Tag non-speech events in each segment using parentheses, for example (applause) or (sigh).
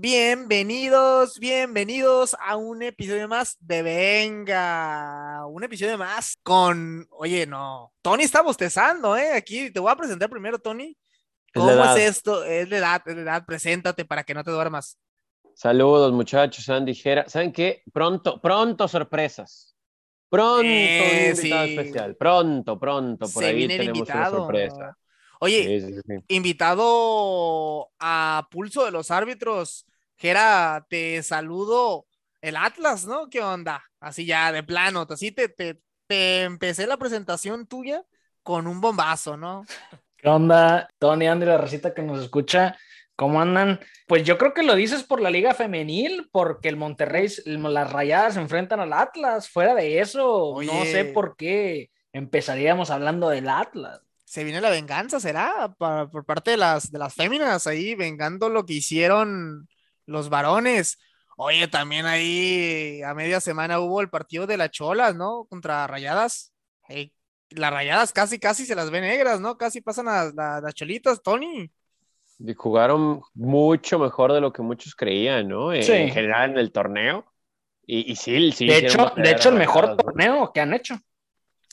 Bienvenidos, bienvenidos a un episodio más de Venga. Un episodio más con, oye, no, Tony está bostezando, ¿eh? Aquí te voy a presentar primero, Tony. ¿Cómo es, esto? Es de edad, es de edad, preséntate para que no te duermas. Saludos, muchachos, Andy Jera. ¿Saben qué? Pronto, pronto sorpresas. Pronto Eh, invitado sí. especial. Pronto, pronto. Por Se ahí tenemos invitado. una sorpresa. Oye, Sí, sí, sí. invitado a pulso de los árbitros, Jera, te saludo el Atlas, ¿no? ¿Qué onda? Así ya, de plano, así te, te, te empecé la presentación tuya con un bombazo, ¿no? (laughs) ¿Qué onda, Tony, Andy, la recita que nos escucha? ¿Cómo andan? Pues yo creo que lo dices por la Liga Femenil, porque el Monterrey, las rayadas se enfrentan al Atlas. Fuera de eso, no sé por qué empezaríamos hablando del Atlas. Se viene la venganza, ¿será? Por parte de las, de las féminas ahí, vengando lo que hicieron los varones. Oye, también ahí a media semana hubo el partido de las Cholas, ¿no? Contra Rayadas. Las Rayadas casi, casi se las ve negras, ¿no? Casi pasan a, la- las Cholitas, Tony. Y jugaron mucho mejor de lo que muchos creían, ¿no? Eh, Sí. En general en el torneo. Y, y sí, sí. De hecho, de hecho, el mejor torneo que han hecho.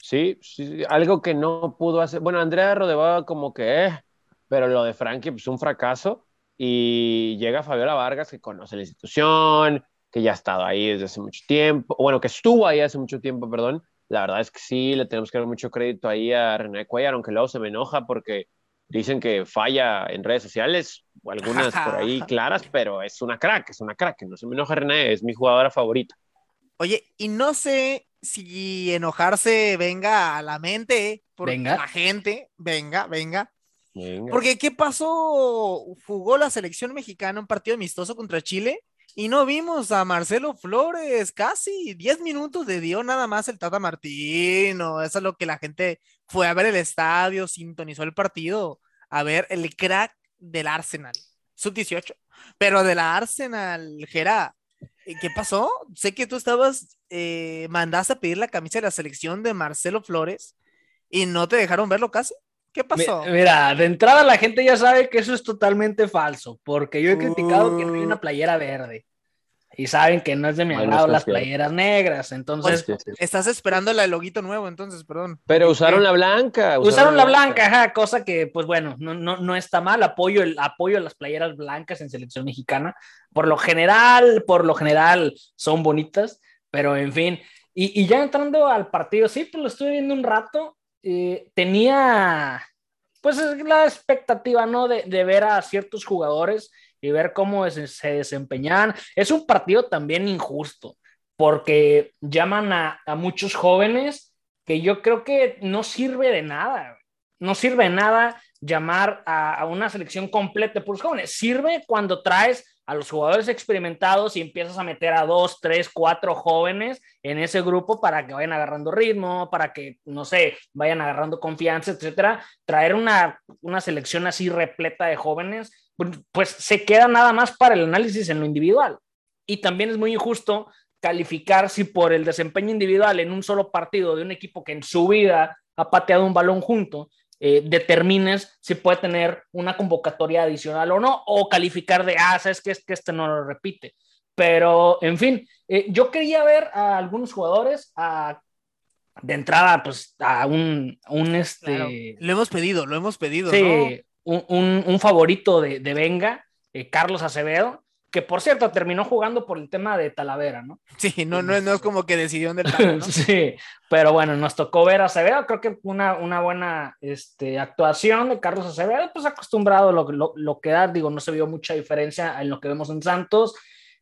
Sí, sí, algo que no pudo hacer. Bueno, Andrea Rodeva como que, eh, pero lo de Frankie, pues un fracaso. Y llega Fabiola Vargas, que conoce la institución, que ya ha estado ahí desde hace mucho tiempo, bueno, que estuvo ahí hace mucho tiempo, perdón. La verdad es que sí, le tenemos que dar mucho crédito ahí a René Cuellar, aunque luego se me enoja porque dicen que falla en redes sociales, o algunas por ahí (laughs) claras, pero es una crack, es una crack. No se me enoja René, es mi jugadora favorita. Oye, y no sé si enojarse venga a la mente, por Venga. la gente, venga, venga. Venga. Porque, ¿qué pasó? Jugó la selección mexicana un partido amistoso contra Chile y no vimos a Marcelo Flores. Casi 10 minutos le dio nada más el Tata Martino. Eso es lo que la gente fue a ver el estadio, sintonizó el partido, a ver el crack del Arsenal, sub-18. Pero de la Arsenal, Gera, ¿qué pasó? Sé que tú estabas, eh, mandaste a pedir la camisa de la selección de Marcelo Flores y no te dejaron verlo casi. ¿Qué pasó? Mi- Mira, de entrada la gente ya sabe que eso es totalmente falso, porque yo he criticado que no hay una playera verde. Y saben que no es de mi Bueno, agrado es las playeras negras. Entonces, Sí, sí. Estás esperando el loguito nuevo, entonces, perdón. Pero usaron la blanca. usaron la blanca, ajá, cosa que, pues bueno, no, no, no está mal. Apoyo, el, apoyo a las playeras blancas en selección mexicana. Por lo general, por lo general son bonitas, pero en fin. Y, y ya entrando al partido, sí, pues lo estuve viendo un rato. eh, tenía, pues es la expectativa, ¿no? De, de ver a ciertos jugadores y ver cómo se, se desempeñaban. Es un partido también injusto, porque llaman a, muchos jóvenes que yo creo que no sirve de nada. No sirve de nada llamar a, una selección completa por los jóvenes. Sirve cuando traes a los jugadores experimentados y empiezas a meter a dos, tres, cuatro jóvenes en ese grupo para que vayan agarrando ritmo, para que, no sé, vayan agarrando confianza, etcétera. Traer una, una selección así repleta de jóvenes, pues, se queda nada más para el análisis en lo individual. Y también es muy injusto calificar si por el desempeño individual en un solo partido de un equipo que en su vida ha pateado un balón junto, eh, determines si puede tener una convocatoria adicional o no, o calificar de, ah, sabes que es que este no lo repite. Pero, en fin, eh, yo quería ver a algunos jugadores, a, de entrada, pues a un, un este, Claro, Lo hemos pedido, lo hemos pedido, sí, ¿no? Un, un, un favorito de, de Venga, eh, Carlos Acevedo, que por cierto terminó jugando por el tema de Talavera, ¿no? (laughs) Sí, no, no, es- no es como que decidieron (laughs) del ¿no? sí, pero bueno, nos tocó ver a Acevedo, creo que una, una buena este, actuación de Carlos Acevedo, pues acostumbrado a lo, lo, lo que da, digo, no se vio mucha diferencia en lo que vemos en Santos.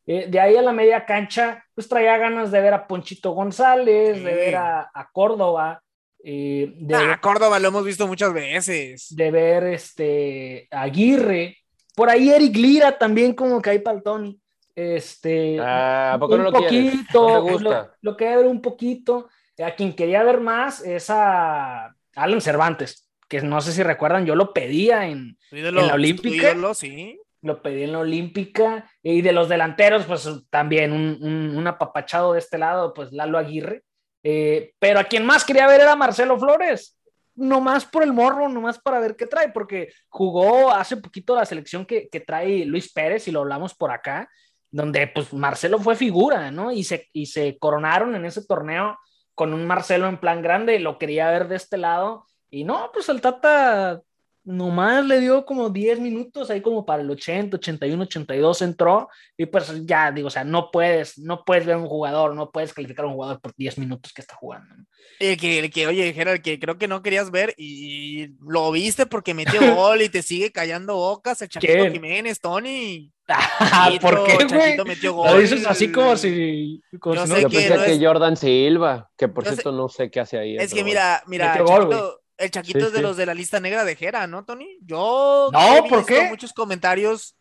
Eh, de ahí a la media cancha, pues traía ganas de ver a Ponchito González, de ver a, a Córdoba, eh, de, Ah, Córdoba lo hemos visto muchas veces. de ver este, Aguirre, por ahí Eric Lira también como que hay para el Tony. Este, Ah, ¿a poco un no lo poquito, ¿No te gusta? Lo, lo quería ver un poquito. A quien quería ver más es a Alan Cervantes, que no sé si recuerdan, yo lo pedía en, Tu ídolo, ¿En la Olímpica? ídolo, sí. lo pedí en la Olímpica, y de los delanteros, pues también un, un, un apapachado de este lado, pues Lalo Aguirre. Eh, pero a quien más quería ver era Marcelo Flores. nomás por el morro, nomás para ver qué trae, porque jugó hace poquito la selección que, que trae Luis Pérez y lo hablamos por acá, donde pues Marcelo fue figura, ¿no? Y se, y se coronaron en ese torneo con un Marcelo en plan grande, lo quería ver de este lado, y no, pues el Tata nomás le dio como 10 minutos, ahí como para el 80, 81, 82 entró, y pues ya digo, o sea, no puedes, no puedes ver un jugador, no puedes calificar a un jugador por 10 minutos que está jugando. ¿no? El que, el que, oye, Gerard, que creo que no querías ver y lo viste porque metió (laughs) gol y te sigue callando bocas el ¿Quién? Jiménez, Tony. (laughs) ¿Por qué, güey? Lo dices así como si... como Yo si no- sé Yo que pensé no que es- Jordan Silva, que por Yo sé- cierto no sé qué hace ahí. Es que mira, mira, Metió el Chaquito, Sí, es de sí. los de la lista negra de Jera, ¿no, Tony? Yo No, he ¿por visto qué? muchos comentarios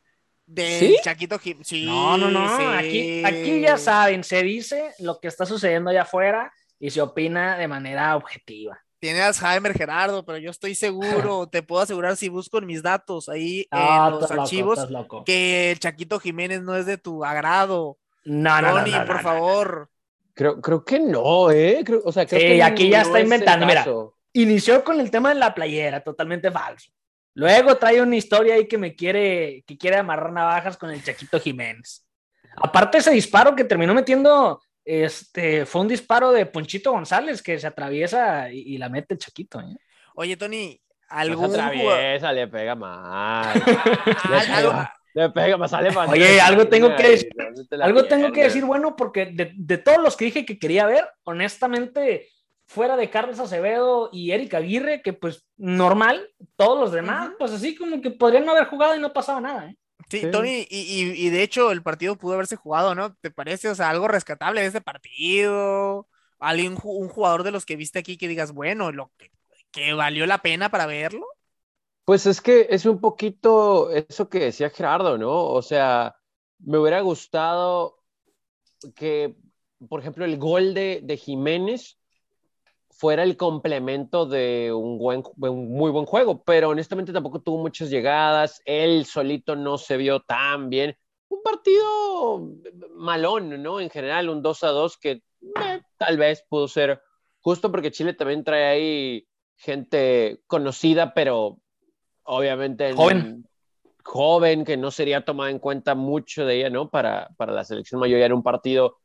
de ¿Sí? Chaquito Jiménez. Sí, No, no, no, sí. aquí, aquí ya saben, se dice lo que está sucediendo allá afuera y se opina de manera objetiva. Tiene Alzheimer Gerardo, pero yo estoy seguro, (laughs) te puedo asegurar si busco en mis datos ahí Ah, en los loco, archivos estás loco. que el Chaquito Jiménez no es de tu agrado. No, no, no, Tony, no, no, por no. favor. Creo, creo que no, ¿eh? Creo- o sea, creo Sí, que aquí ya no está inventando, mira. Inició con el tema de la playera, totalmente falso. Luego trae una historia ahí que me quiere, que quiere amarrar navajas con el Chaquito Jiménez. Aparte ese disparo que terminó metiendo, este, fue un disparo de Ponchito González que se atraviesa y, y la mete el Chaquito. ¿eh? Oye, Tony, No algún se jugador- atraviesa, le pega mal. (laughs) Le pega, le pega más, sale más. Oye, algo tengo que decir- ¿Dónde te la Algo tengo que decir, bueno, porque de, de todos los que dije que quería ver, honestamente, fuera de Carlos Acevedo y Eric Aguirre, que pues normal, todos los demás, pues así como que podrían no haber jugado y no pasaba nada. ¿eh? Sí, Sí. Tony, y, y- y de hecho el partido pudo haberse jugado, ¿no? ¿Te parece? O sea, algo rescatable de este partido. Alguien, un jugador de los que viste aquí que digas, bueno, lo que, que valió la pena para verlo. Pues es que es un poquito eso que decía Gerardo, ¿no? O sea, me hubiera gustado que, por ejemplo, el gol de, de Jiménez fuera el complemento de un, buen, un muy buen juego, pero honestamente tampoco tuvo muchas llegadas, él solito no se vio tan bien. Un partido malón, ¿no? En general, un 2 a 2 que eh, tal vez pudo ser justo porque Chile también trae ahí gente conocida, pero obviamente en- Joven. joven, que no sería tomada en cuenta mucho de ella, ¿no? Para, para la selección mayor era un partido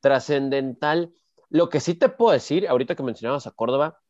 trascendental. Lo que sí te puedo decir, ahorita que mencionabas a Córdoba,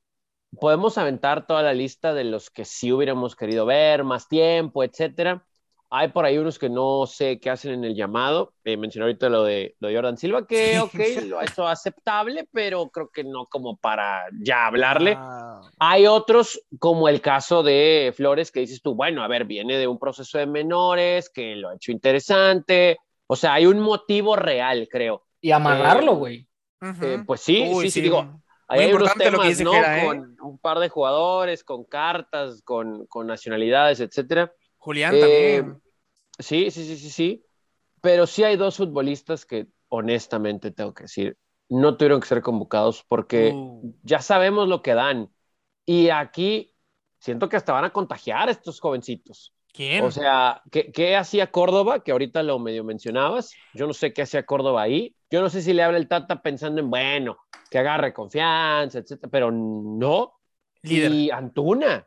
podemos aventar toda la lista de los que sí hubiéramos querido ver, más tiempo, etcétera. Hay por ahí unos que no sé qué hacen en el llamado. Eh, mencioné ahorita lo de, lo de Jordan Silva, que Sí. ok, lo hecho aceptable, pero creo que no como para ya hablarle. Ah, Hay otros, como el caso de Flores, que dices tú, bueno, a ver, viene de un proceso de menores, que lo ha hecho interesante. O sea, hay un motivo real, creo. Y amarrarlo, Eh, ujú. Eh, pues sí, Uy, sí, sí, digo, ahí hay unos importante lo que temas, dice ¿no? Jera, ¿eh? Con un par de jugadores, con cartas, con, con nacionalidades, etcétera. Julián Eh, también. Sí, sí, sí, sí, sí. Pero sí hay dos futbolistas que, honestamente, tengo que decir, no tuvieron que ser convocados porque Uh. ya sabemos lo que dan. Y aquí siento que hasta van a contagiar a estos jovencitos. ¿Quién? O sea, ¿qué, qué hacía Córdoba? Que ahorita lo medio mencionabas. Yo no sé qué hacía Córdoba ahí. Yo no sé si le habla el Tata pensando en, bueno, que agarre confianza, etcétera, pero no. Líder. Y Antuna.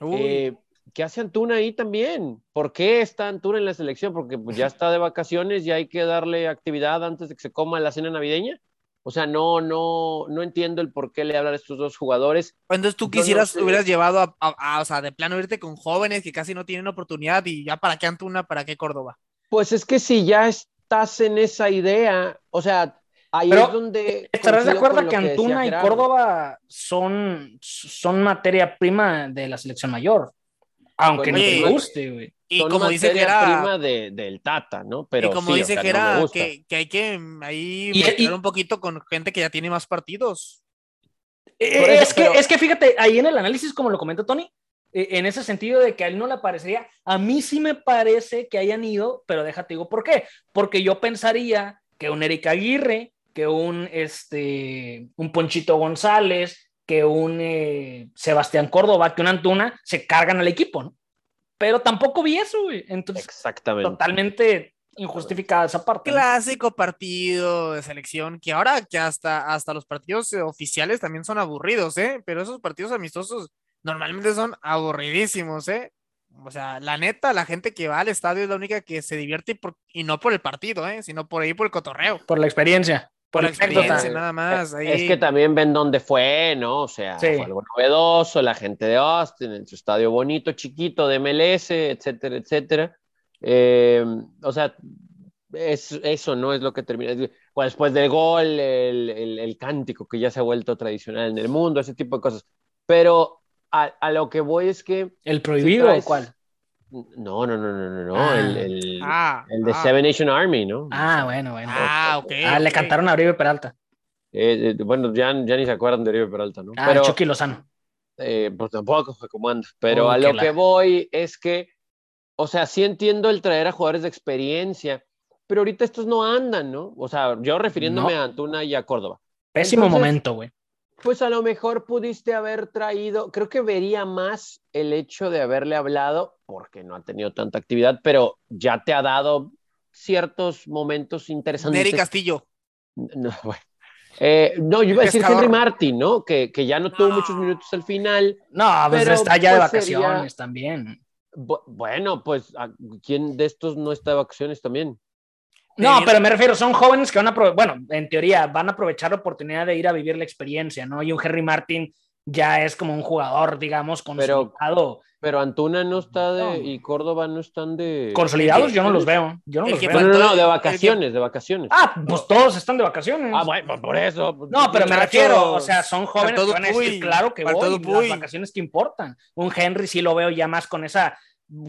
Eh, ¿Qué hace Antuna ahí también? ¿Por qué está Antuna en la selección? Porque pues, ya (laughs) está de vacaciones y hay que darle actividad antes de que se coma la cena navideña. O sea, no, no, no entiendo el por qué le hablan a estos dos jugadores. Entonces tú yo no quisieras, sé. hubieras llevado a, a- a, o sea, de plano irte con jóvenes que casi no tienen oportunidad y ya para qué Antuna, para qué Córdoba. Pues es que si ya estás en esa idea, o sea, ahí Pero, es donde. ¿Estarás de acuerdo que Antuna y. Córdoba son, son materia prima de la selección mayor? Aunque no Oye, te guste, güey. Y Son como dice prima de, del Tata, ¿no? Pero y como sí, o dice sea, me gusta. que, que hay que ahí Y- un poquito con gente que ya tiene más partidos. Eh, eso, es, que, pero- es que fíjate, ahí en el análisis, como lo comenta Tony, eh, en ese sentido de que a él no le parecería, a mí sí me parece que hayan ido, pero déjate digo por qué. Porque yo pensaría que un Eric Aguirre, que un, este, un Ponchito González, que un eh, Sebastián Córdoba, que un Antuna, se cargan al equipo, ¿no? Pero tampoco vi eso, güey. Entonces, Exactamente. totalmente injustificada esa parte. Clásico partido de selección, que ahora que hasta, hasta los partidos oficiales también son aburridos, ¿eh? Pero esos partidos amistosos normalmente son aburridísimos, ¿eh? O sea, la neta, la gente que va al estadio es la única que se divierte y, por, y no por el partido, ¿eh? Sino por ahí por el cotorreo. Por la experiencia. Por experiencia, nada más. ahí. Es que también ven dónde fue, ¿no? O sea, Sí. fue algo novedoso, la gente de Austin, en su estadio bonito, chiquito, de MLS, etcétera, etcétera. Eh, o sea, es, eso no es lo que termina. es- bueno, después del gol, el, el- el cántico que ya se ha vuelto tradicional en el mundo, ese tipo de cosas. Pero a, a lo que voy es que. ¿El prohibido traes- o cuál? No, no, no, no, no, no. Ah. el, el- Ah, el de ah. Seven Nation Army, ¿no? Ah, bueno, bueno. Ah, ok. Ah, le cantaron a Oribe Peralta. Eh, eh, bueno, ya, ya ni se acuerdan de Oribe Peralta, ¿no? Ah, Pero, Chucky Lozano. eh, pues tampoco fue como anda. Pero Oh, a lo la- que voy es que, o sea, sí entiendo el traer a jugadores de experiencia, pero ahorita estos no andan, ¿no? O sea, yo refiriéndome No. a Antuna y a Córdoba. Pésimo Entonces- momento, güey. Pues a lo mejor pudiste haber traído, creo que vería más el hecho de haberle hablado, porque no ha tenido tanta actividad, pero ya te ha dado ciertos momentos interesantes. Neri Castillo. No, (laughs) bueno. Eh, no, yo iba a decir pescador. Henry Martin, ¿no? Que, que ya no tuvo muchos minutos al final. No, pues Pero, está ya de pues, vacaciones sería- también. Bu- bueno, pues, ¿a ¿quién de estos no está de vacaciones también? No, pero me refiero, son jóvenes que van a, bueno, en teoría van a aprovechar la oportunidad de ir a vivir la experiencia, ¿no? Y un Henry Martin ya es como un jugador, digamos, Pero- consolidado. Pero Antuna no está de, No. y Córdoba no están de. Consolidados yo no los veo. Yo no los veo. No, no, de vacaciones, de vacaciones. Ah, pues todos están de vacaciones. Ah, bueno, por eso. pues, No, pero me refiero, o sea, son jóvenes que van a decir, claro que voy, las vacaciones que importan. Un Henry sí lo veo ya más con esa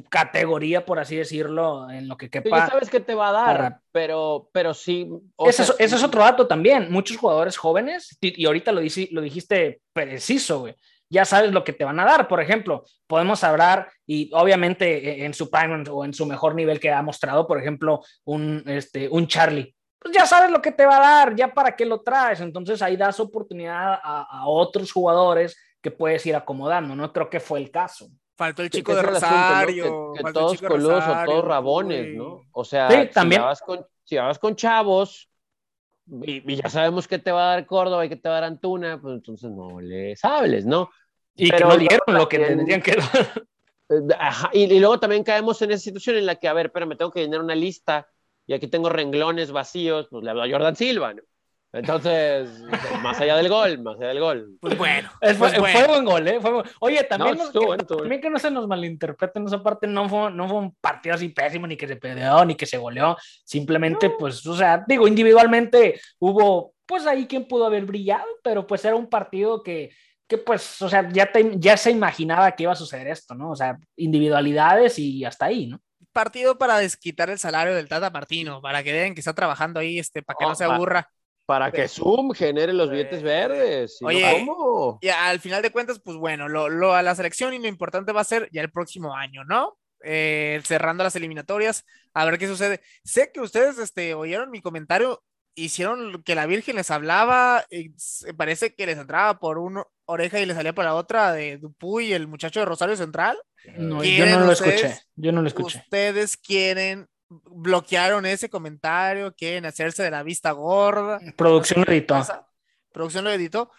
categoría, por así decirlo, en lo que quepa. sabes que te va a dar, para- pero, pero sí. Ese, sea, es, ese es otro dato también. Muchos jugadores jóvenes, y ahorita lo, dijiste preciso, güey. Ya sabes lo que te van a dar. Por ejemplo, podemos hablar, y obviamente eh, en su prime o en su mejor nivel que ha mostrado, por ejemplo, un, este, un Charlie. Pues ya sabes lo que te va a dar, ya para qué lo traes. Entonces ahí das oportunidad a, a otros jugadores que puedes ir acomodando. No creo que fue el caso. Faltó el chico de. Rosario. Que, que todos chico coludos o todos rabones, uy. ¿no? O sea, Sí, si también. vas con, si chavos y, y ya sabemos que te va a dar Córdoba y que te va a dar Antuna, pues entonces no les hables, ¿no? Y Pero que no dieron lo que tendrían que dar. (laughs) Ajá, y, y luego también caemos en esa situación en la que, a ver, pero me tengo que llenar una lista y aquí tengo renglones vacíos, pues le hablo a Jordan Silva, ¿no? Entonces, más allá del gol, más allá del gol. Pues bueno. Es- fue, pues bueno. fue buen gol, ¿eh? Fue buen- Oye, también, No, nos- estuvo que, bueno, estuvo también que no se nos malinterpreten esa parte, no fue, no fue un partido así pésimo, ni que se peleó, ni que se goleó. Simplemente, pues, o sea, digo, individualmente hubo, pues ahí quien pudo haber brillado, pero pues era un partido que, que pues, o sea, ya, te- ya se imaginaba que iba a suceder esto, ¿no? O sea, individualidades y hasta ahí, ¿no? Partido para desquitar el salario del Tata Martino, para que vean que está trabajando ahí, este, para que no se aburra. Para que Zoom genere los billetes verdes. no, Oye, ¿cómo? Y al final de cuentas, pues bueno, lo, lo a la selección y lo importante va a ser ya el próximo año, ¿no? Eh, cerrando las eliminatorias, a ver qué sucede. Sé que ustedes este, oyeron mi comentario, hicieron que la Virgen les hablaba, y parece que les entraba por una oreja y les salía por la otra de Dupuy, el muchacho de Rosario Central. No, yo ¿Quieren no lo ustedes? escuché, yo no lo escuché. Ustedes quieren, bloquearon ese comentario, quieren hacerse de la vista gorda. Producción lo editó. Producción lo editó.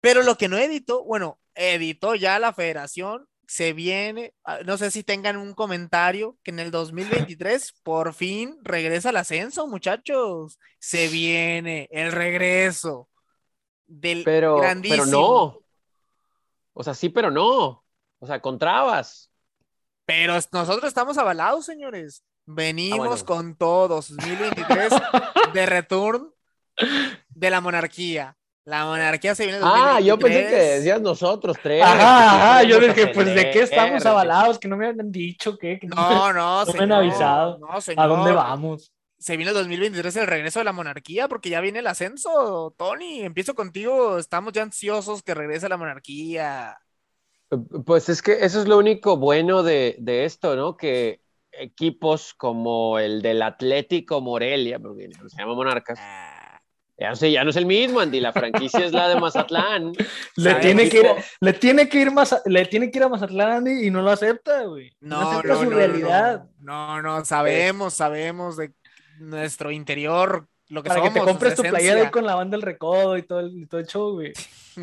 Pero lo que no editó, bueno, editó ya la federación, se viene, ah, no sé si tengan un comentario, que en el 2023 (laughs) por fin regresa el ascenso, muchachos. Se viene el regreso del Pero, grandísimo. pero no. O sea, sí, pero no. O sea, con trabas. Pero nosotros estamos avalados, señores. Venimos Ah, bueno. con todos. 2023 (laughs) de return de la monarquía. La monarquía se viene en Ah, yo pensé que 2023. decías nosotros tres. Ajá, ajá, que yo a dije, pues de qué estamos avalados, que no me habían dicho, ¿qué? Que No, no, No me han avisado. no, ¿A señor. dónde vamos? Se viene el 2023 el regreso de la monarquía porque ya viene el ascenso, Tony. Empiezo contigo. Estamos ya ansiosos que regrese la monarquía. Pues es que eso es lo único bueno de, de esto, ¿no? Que equipos como el del Atlético Morelia, porque se llama Monarcas, Ah, Ya no, sé, ya no es el mismo, Andy. La franquicia es la de Mazatlán. Le tiene, que ir, le, tiene que ir más, le tiene que ir a Mazatlán Andy, y no lo acepta, güey. No, No, acepta no, su no, realidad. No, no, sabemos, sabemos de nuestro interior, lo que Para somos. que te compres tu playera con la banda del recodo y todo el, y todo el show, güey. Sí,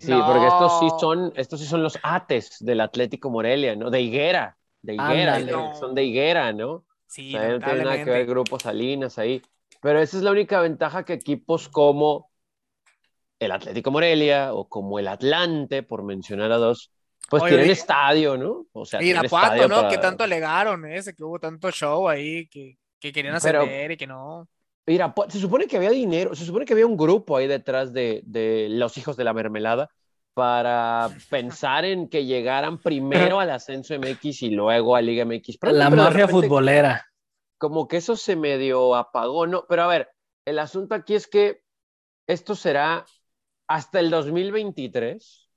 sí, No. porque estos sí son, estos sí son los ates del Atlético Morelia, ¿no? De Higuera, de Higuera, son de Higuera, ¿no? Sí, O sea, no tiene nada que ver lamentablemente. Grupo Salinas ahí. Pero esa es la única ventaja que equipos como el Atlético Morelia o como el Atlante, por mencionar a dos, pues Oye, tienen estadio, ¿no? O sea, tienen Irapuato, estadio ¿no? para- Que tanto alegaron ese, que hubo tanto show ahí, que, que querían Pero- ascender y que no. Irapuato- se supone que había dinero, se supone que había un grupo ahí detrás de, de los hijos de la mermelada para pensar en que llegaran primero al ascenso MX y luego a Liga MX. Pero- La mafia futbolera. como que eso se medio apagó, ¿no? Pero a ver, el asunto aquí es que esto será hasta el 2023,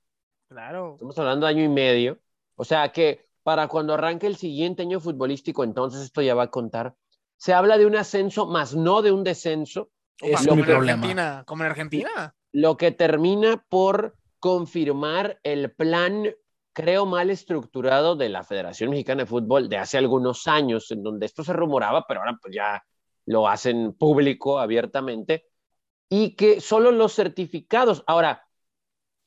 Claro. estamos hablando de año y medio, o sea que para cuando arranque el siguiente año futbolístico, entonces esto ya va a contar. Se habla de un ascenso, más no de un descenso, Es como en problema. Argentina, como en Argentina. lo que termina por confirmar el plan, creo, mal estructurado de la Federación Mexicana de Fútbol de hace algunos años, en donde esto se rumoraba, pero ahora pues ya lo hacen público, abiertamente, y que solo los certificados, ahora,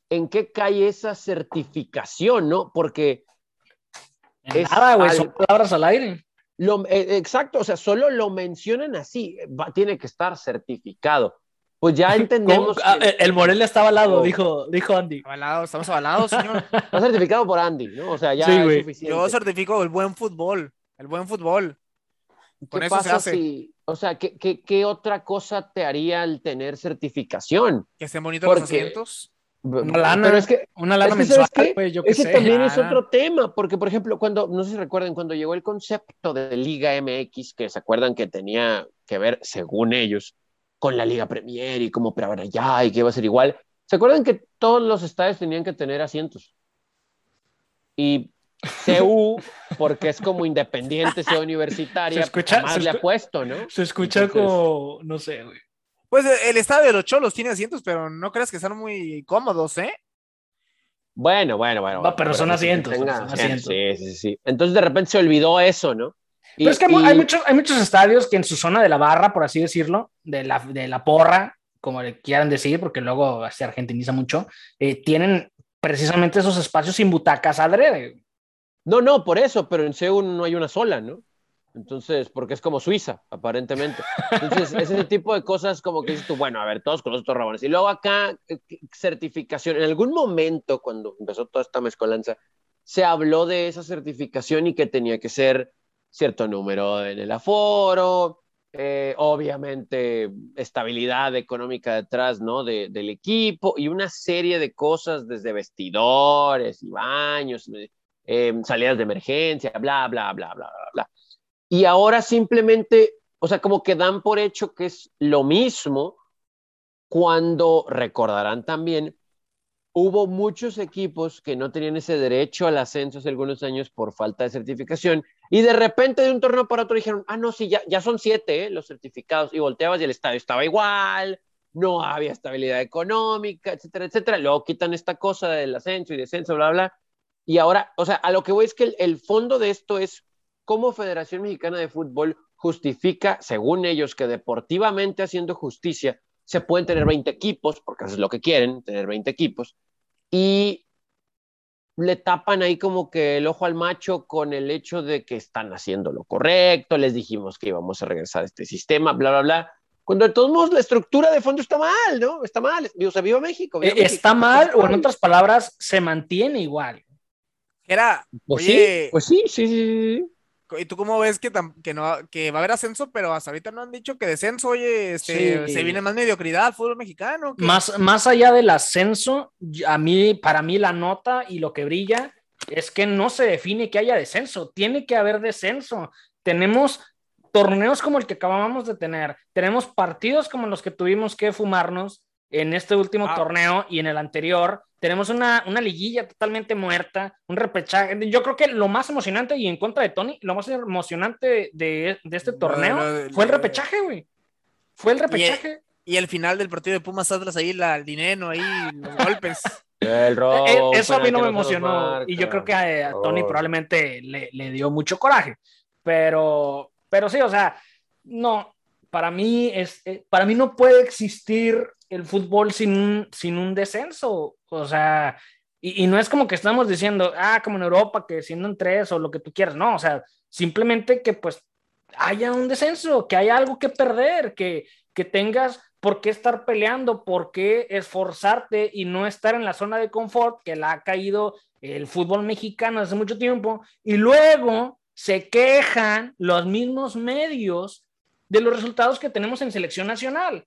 ¿en qué cae esa certificación, no? Porque Es Nada, güey, al- son palabras al aire. lo, eh, exacto, o sea, solo lo mencionan así, va- tiene que estar certificado. Pues ya (laughs) entendemos. Ah, que el Morelia está avalado, Oh. dijo, dijo Andy. Avalados, estamos avalados, señor. (laughs) está certificado por Andy, ¿no? O sea, ya Sí, es güey. suficiente. Yo certifico el buen fútbol. El buen fútbol. con ¿Qué eso se pasa hace. si, o sea, ¿qué, qué, qué otra cosa te haría al tener certificación? Que estén bonitos los Porque- asientos. Una lana, Pero es que una lana es que, mensual, qué ese sé. también es otro tema, porque por ejemplo, cuando, no sé si recuerdan, cuando llegó el concepto de Liga MX, que se acuerdan que tenía que ver, según ellos, con la Liga Premier y como para ver allá y que iba a ser igual, ¿se acuerdan que todos los estadios tenían que tener asientos? Y CU, (laughs) porque es como independiente, sea universitaria, Se escucha- más se le ha puesto, ¿no? Se escucha Entonces- como, no sé, güey. Pues eh, el estadio de los Cholos tiene asientos, pero no creas que están muy cómodos, ¿eh? Bueno, bueno, bueno. Va, bueno, pero son asientos, tenga son asientos. Sí, sí, sí. Entonces de repente se olvidó eso, ¿no? Y- Pero es que y- hay, muchos, hay muchos estadios que en su zona de la barra, por así decirlo, de la, de la porra, como le quieran decir, porque luego se argentiniza mucho, eh, tienen precisamente esos espacios sin butacas adrede. No, no, por eso, pero en CEU no hay una sola, ¿no? Entonces, porque es como Suiza, aparentemente. Entonces, (laughs) ese tipo de cosas como que dices tú, bueno, a ver, todos con los otros rabones. Y luego acá, eh, certificación. En algún momento, cuando empezó toda esta mezcolanza, se habló de esa certificación y que tenía que ser cierto número en el aforo, eh, obviamente estabilidad económica detrás, ¿no? De- del equipo y una serie de cosas desde vestidores y baños, eh, salidas de emergencia, bla, bla, bla, bla, bla, bla. Y ahora simplemente, o sea, como que dan por hecho que es lo mismo cuando recordarán también, hubo muchos equipos que no tenían ese derecho al ascenso hace algunos años por falta de certificación y de repente de un torneo para otro dijeron, ah, no, sí, ya, ya son siete ¿eh? los certificados y volteabas y el estadio estaba igual, no había estabilidad económica, etcétera, etcétera. Luego quitan esta cosa del ascenso y descenso, bla, bla. Y ahora, o sea, a lo que voy es que el, el fondo de esto es cómo Federación Mexicana de Fútbol justifica, según ellos, que deportivamente haciendo justicia, se pueden tener 20 equipos, porque eso es lo que quieren, tener 20 equipos, y le tapan ahí como que el ojo al macho con el hecho de que están haciendo lo correcto, les dijimos que íbamos a regresar a este sistema, bla, bla, bla. Cuando de todos modos la estructura de fondo está mal, ¿no? Está mal. O sea, viva México. Viva Eh, Está México. mal, o en otras palabras, se mantiene igual. Era, Pues oye, sí, pues sí, sí, sí, sí. ¿Y tú cómo ves que, que, no, que va a haber ascenso, pero hasta ahorita no han dicho que descenso, oye, este, Sí. se viene más mediocridad, fútbol mexicano? Más, más allá del ascenso, a mí, para mí la nota y lo que brilla es que no se define que haya descenso, tiene que haber descenso. Tenemos torneos como el que acabamos de tener, tenemos partidos como los que tuvimos que fumarnos en este último Ah. torneo y en el anterior. Tenemos una, una liguilla totalmente muerta, un repechaje. Yo creo que lo más emocionante, y en contra de Tony, lo más emocionante de, de este torneo lo- fue el repechaje, güey. Fue el repechaje. Y el final del partido de Pumas Atlas ahí, la, el dinero ahí, los golpes. (laughs) El Eh, robo, Eso a mí no me no emocionó marca. y yo creo que a, a Tony Oh. probablemente le, le dio mucho coraje, pero, pero sí, o sea, no, para mí, es, eh, para mí no puede existir el fútbol sin un, sin un descenso, o sea, y, no es como que estamos diciendo, ah, como en Europa, que siendo en tres o lo que tú quieras, no, o sea, simplemente que pues haya un descenso, que haya algo que perder, que, que tengas por qué estar peleando, por qué esforzarte y no estar en la zona de confort que la ha caído el fútbol mexicano hace mucho tiempo. Y luego se quejan los mismos medios de los resultados que tenemos en selección nacional.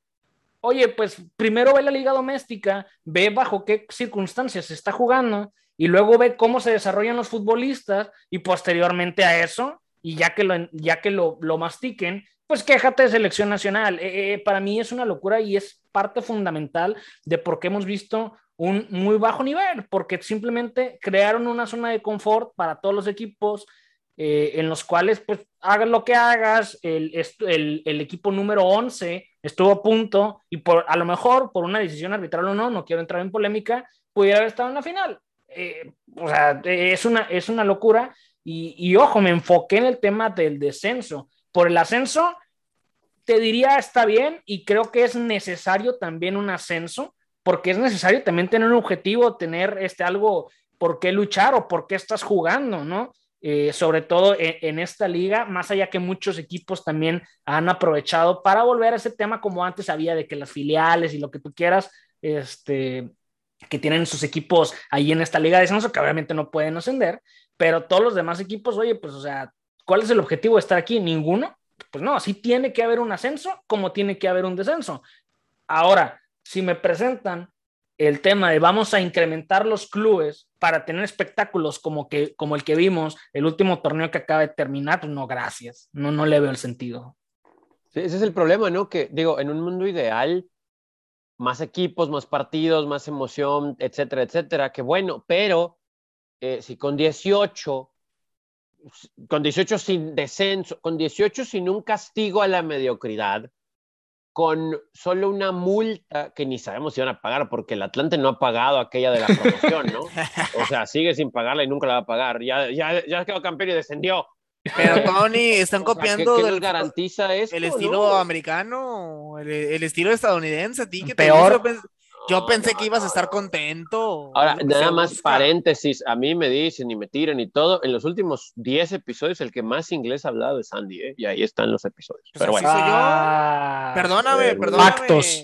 Oye, pues primero ve la liga doméstica, ve bajo qué circunstancias se está jugando y luego ve cómo se desarrollan los futbolistas y posteriormente a eso, y ya que lo, ya que lo, mastiquen, pues quéjate de selección nacional. Eh, eh, para mí es una locura y es parte fundamental de por qué hemos visto un muy bajo nivel, porque simplemente crearon una zona de confort para todos los equipos eh, en los cuales, pues, hagas lo que hagas, el, el, el, equipo número 11 estuvo a punto y por, a lo mejor por una decisión arbitral o no, no quiero entrar en polémica, pudiera haber estado en la final. Eh, o sea, es una, es una locura y, y ojo, me enfoqué en el tema del descenso. Por el ascenso, te diría está bien y creo que es necesario también un ascenso, porque es necesario también tener un objetivo, tener este, algo por qué luchar o por qué estás jugando, ¿no? Eh, sobre todo en, esta liga, más allá que muchos equipos también han aprovechado para volver a ese tema como antes había de que las filiales y lo que tú quieras, este, que tienen sus equipos ahí en esta liga de descenso, que obviamente no pueden ascender, pero todos los demás equipos, oye, pues, o sea, ¿cuál es el objetivo de estar aquí? Ninguno. Pues no, sí tiene que haber un ascenso como tiene que haber un descenso. Ahora, si me presentan el tema de vamos a incrementar los clubes para tener espectáculos como, que, como el que vimos el último torneo que acaba de terminar, no, gracias. No, no le veo el sentido. Sí, ese es el problema, ¿no? Que digo, en un mundo ideal, más equipos, más partidos, más emoción, etcétera, etcétera, que bueno, pero eh, si con 18, con 18 sin descenso, con 18 sin un castigo a la mediocridad, con solo una multa que ni sabemos si van a pagar, porque el Atlante no ha pagado aquella de la promoción, ¿no? O sea, sigue sin pagarla y nunca la va a pagar. Ya, ya, ya quedó campeón y descendió. Pero Tony, están copiando (laughs) o sea, ¿qué, qué del, garantiza esto, el estilo ¿no? americano, el, el, estilo estadounidense. A ti que Peor. Te yo pensé que ibas a estar contento. Ahora, nada más busca. paréntesis, a mí me dicen y me tiran y todo. En los últimos 10 episodios, el que más inglés ha hablado es Andy, ¿eh? y ahí están los episodios. Pues pero bueno. Soy yo. Ah, perdóname, eh, perdóname. Factos.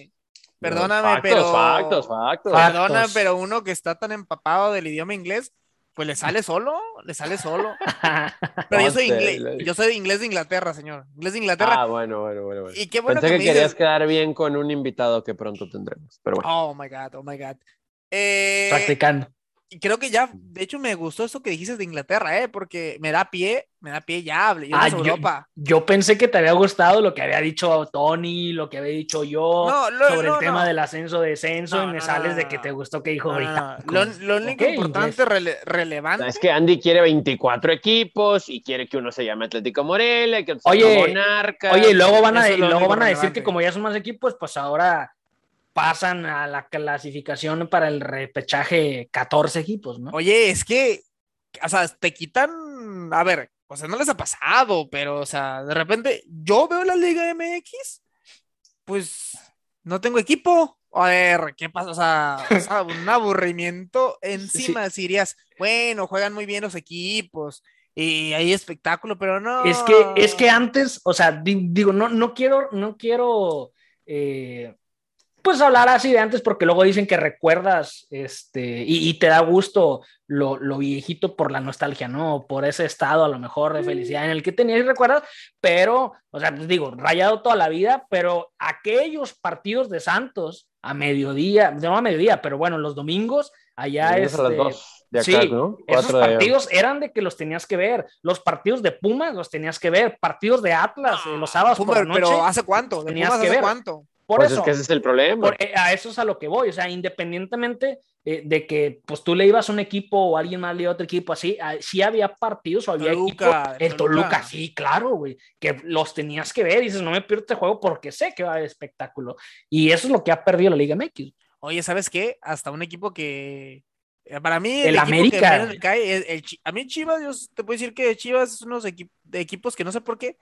Perdóname, factos, pero. Factos, factos. Perdona, pero uno que está tan empapado del idioma inglés, pues le sale (laughs) solo, le sale solo. (laughs) Pero yo soy inglés, yo soy inglés de Inglaterra, señor. Inglés de Inglaterra. Ah, bueno, bueno, bueno. bueno. Y qué bueno Pensé que, que, me querías dices... quedar bien con un invitado que pronto tendremos. Pero bueno. Oh my god, oh my god. Eh, Practicando. Y creo que ya, de hecho, me gustó eso que dijiste de Inglaterra, ¿eh? Porque me da pie, me da pie ya, hable. Yo, ah, yo, Europa. yo pensé que te había gustado lo que había dicho Tony, lo que había dicho yo no, lo, sobre no, el tema del ascenso-descenso No, y me no, sales no, de que te gustó que dijo ahorita. Lo, lo, único importante, rele relevante. Es que Andy quiere 24 equipos y quiere que uno se llame Atlético Morelia, y que otro se llame Monarca. Oye, y luego van a, y luego van a decir relevante. que como ya son más equipos, pues ahora pasan a la clasificación para el repechaje 14 equipos, ¿no? Oye, es que, o sea, te quitan, a ver, o sea, no les ha pasado, pero, o sea, de repente yo veo la Liga MX, pues no tengo equipo. A ver, ¿qué pasa? O sea, o sea (laughs) un aburrimiento encima. Si dirías, bueno, juegan muy bien los equipos y hay espectáculo, pero no. Es que, es que antes, o sea, di- digo, no, no quiero, no quiero, eh, pues hablar así de antes porque luego dicen que recuerdas, este, y, y te da gusto lo, lo viejito por la nostalgia, ¿no? Por ese estado a lo mejor de felicidad en el que tenías y recuerdas, pero, o sea, pues digo, rayado toda la vida, pero aquellos partidos de Santos a mediodía, no a mediodía, pero bueno, los domingos, allá las este, dos de acá, sí, ¿no? esos de- partidos eran de que los tenías que ver. Los partidos de Pumas los tenías que ver. Partidos de Atlas, eh, los sábados Puma, por la noche. pero ¿hace cuánto? ¿De tenías Pumas que hace ver. cuánto? Por Pues eso, es que ese es el problema. por- eh, a eso es a lo que voy. O sea, independientemente eh, de que pues tú le ibas a un equipo o alguien más le iba a otro equipo, así, ah, sí había partidos o había Toluca, equipos. El Toluca. Toluca, sí, claro, güey. Que los tenías que ver. Y dices, no me pierdo este juego porque sé que va a haber espectáculo. Y eso es lo que ha perdido la Liga MX. Oye, ¿sabes qué? Hasta un equipo que. eh, Para mí, El equipo América. que cae el Chi- A mí, Chivas, yo te puedo decir que Chivas es unos equi- de equipos que no sé por qué